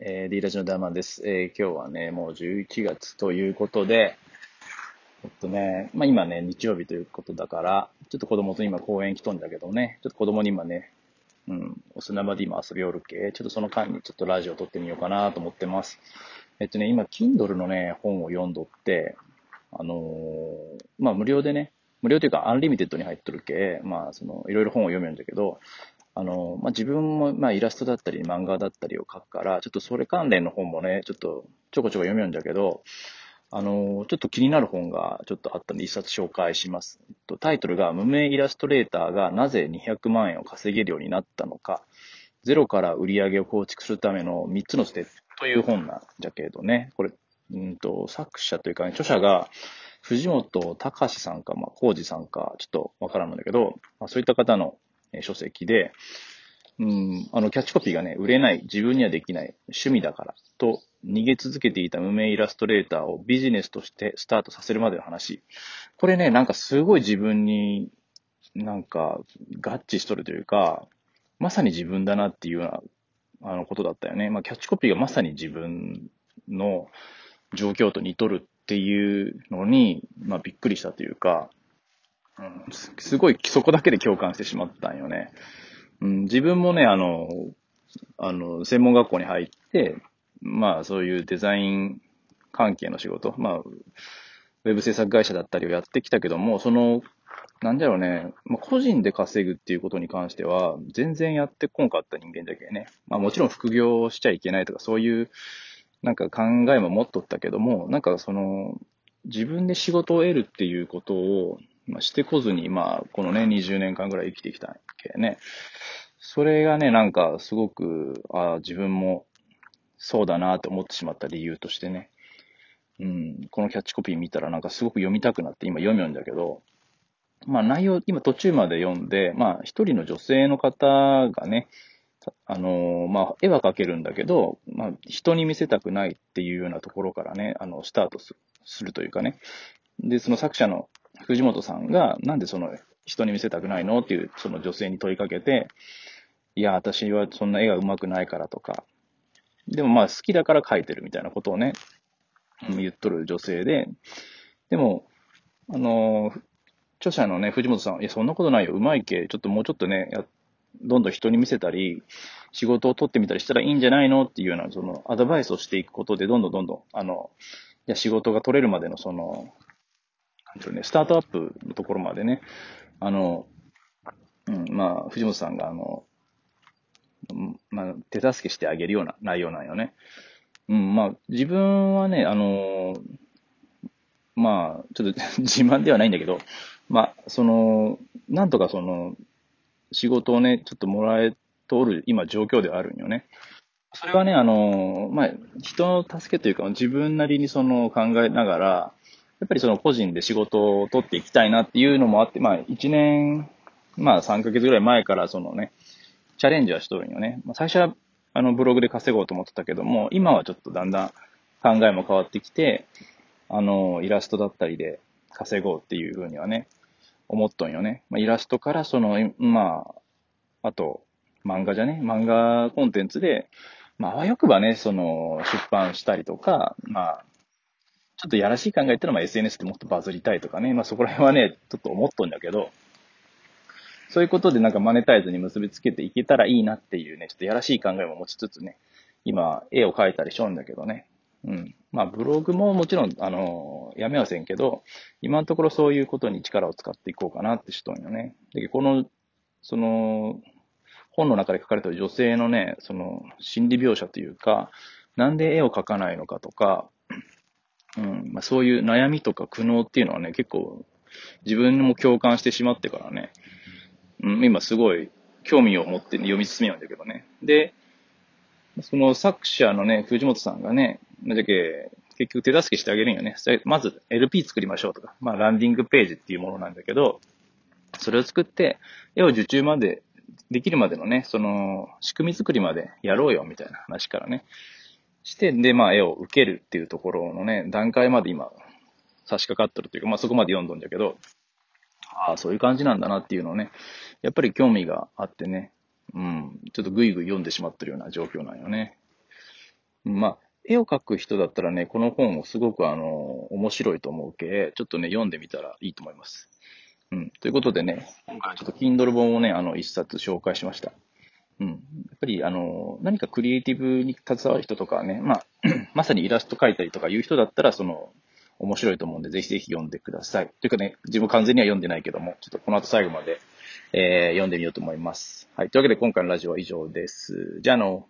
えー、D ラジのダーマンです。えー、今日はね、もう11月ということで、ちょっとね、まあ今ね、日曜日ということだから、ちょっと子供と今公園来とんだけどね、ちょっと子供に今ね、うん、お砂場で今遊びおるけ、ちょっとその間にちょっとラジオ録ってみようかなと思ってます。えっとね、今、Kindle のね、本を読んどって、あのー、まあ無料でね、無料というかアンリミテッドに入っとるけ、まあその、いろいろ本を読めるんだけど、あの、まあ、自分も、まあ、イラストだったり、漫画だったりを描くから、ちょっとそれ関連の本もね、ちょっとちょこちょこ読めるんだけど、あの、ちょっと気になる本がちょっとあったんで一冊紹介します。タイトルが、無名イラストレーターがなぜ200万円を稼げるようになったのか、ゼロから売り上げを構築するための3つのステップ。という本なんじゃけどね、これ、うんと、作者というかね、著者が、藤本隆さんか、まあ、浩二さんか、ちょっとわからんんだけど、まあ、そういった方の書籍で、うん、あの、キャッチコピーがね、売れない、自分にはできない、趣味だから、と逃げ続けていた無名イラストレーターをビジネスとしてスタートさせるまでの話。これね、なんかすごい自分になんか合致しとるというか、まさに自分だなっていうような、あのことだったよね。まあ、キャッチコピーがまさに自分の状況と似とるっていうのに、まあ、びっくりしたというか、うん、すごいそこだけで共感してしまったんよね。うん、自分もね、あの、あの、専門学校に入って、まあそういうデザイン関係の仕事、まあ、ウェブ制作会社だったりをやってきたけども、その、なんだろうね、まあ、個人で稼ぐっていうことに関しては、全然やってこんかった人間だけね。まあもちろん副業しちゃいけないとか、そういう、なんか考えも持っとったけども、なんかその、自分で仕事を得るっていうことを、まあ、してこずに、まあ、このね、20年間ぐらい生きてきたけね。それがね、なんかすごく、ああ、自分もそうだなって思ってしまった理由としてね。うん、このキャッチコピー見たらなんかすごく読みたくなって今読みよんだけど、まあ内容、今途中まで読んで、まあ一人の女性の方がね、あの、まあ絵は描けるんだけど、まあ人に見せたくないっていうようなところからね、あの、スタートするというかね。で、その作者の藤本さんが、なんでその人に見せたくないの？っていう、その女性に問いかけて、いや、私はそんな絵が上手くないからとか、でもまあ好きだから描いてるみたいなことをね、言っとる女性で、でも、あの、著者のね、藤本さん、いや、そんなことないよ、うまいけ、ちょっともうちょっとね、やどんどん人に見せたり、仕事を取ってみたりしたらいいんじゃないの？っていうような、その、アドバイスをしていくことで、どんどんどんどん、あの、いや、仕事が取れるまでの、その、なんていうね、スタートアップのところまでね、あの、うん、まあ、藤本さんが、あの、まあ、手助けしてあげるような内容なんよね。うん、まあ、自分はね、あの、まあ、ちょっと 自慢ではないんだけど、まあ、その、なんとかその、仕事をね、ちょっともらえとる今状況ではあるんよね。それはね、あの、まあ、人の助けというか、自分なりにその考えながら、やっぱりその個人で仕事を取っていきたいなっていうのもあって、まあ1年、まあ3ヶ月ぐらい前からそのね、チャレンジはしとるんよね。まあ、最初はあのブログで稼ごうと思ってたけども、今はちょっとだんだん考えも変わってきて、あの、イラストだったりで稼ごうっていうふうにはね、思っとんよね。まあ、イラストからその、まあ、あと、漫画じゃね、漫画コンテンツで、まあ、あわよくばね、その、出版したりとか、まあ、ちょっとやらしい考えってのはまあ SNS でもっとバズりたいとかね、まあそこら辺はね、ちょっと思っとんだけど、そういうことでなんかマネタイズに結びつけていけたらいいなっていうね、ちょっとやらしい考えも持ちつつね、今、絵を描いたりしょんだけどね。うん。まあ、ブログももちろん、あの、やめはせんけど、今のところそういうことに力を使っていこうかなってしとんよね。で、この、その、本の中で書かれてる女性のね、その、心理描写というか、なんで絵を描かないのかとか、うん、まあ、そういう悩みとか苦悩っていうのはね、結構自分も共感してしまってからね、うん、今すごい興味を持って読み進めようんだけどね。で、その作者のね、藤本さんがね、なじゃけ、結局手助けしてあげるんよね。まず LP 作りましょうとか、まあランディングページっていうものなんだけど、それを作って、絵を受注まで、できるまでのね、その仕組み作りまでやろうよみたいな話からね、して、で、まあ絵を受けるっていうところのね、段階まで今差し掛かってるというか、まあそこまで読んどんだけど、ああ、そういう感じなんだなっていうのをね、やっぱり興味があってね、うん、ちょっとぐいぐい読んでしまってるような状況なんよね。まあ、絵を描く人だったらね、この本をすごくあの、面白いと思うけ、ちょっとね、読んでみたらいいと思います。うん。ということでね、今回ちょっと Kindle 本をね、あの、一冊紹介しました。うん。やっぱり、あの、何かクリエイティブに携わる人とかね、まあ、まさにイラスト描いたりとかいう人だったら、その、面白いと思うんで、ぜひぜひ読んでください。というかね、自分完全には読んでないけども、ちょっとこの後最後まで、えー、読んでみようと思います。はい。というわけで今回のラジオは以上です。じゃあの、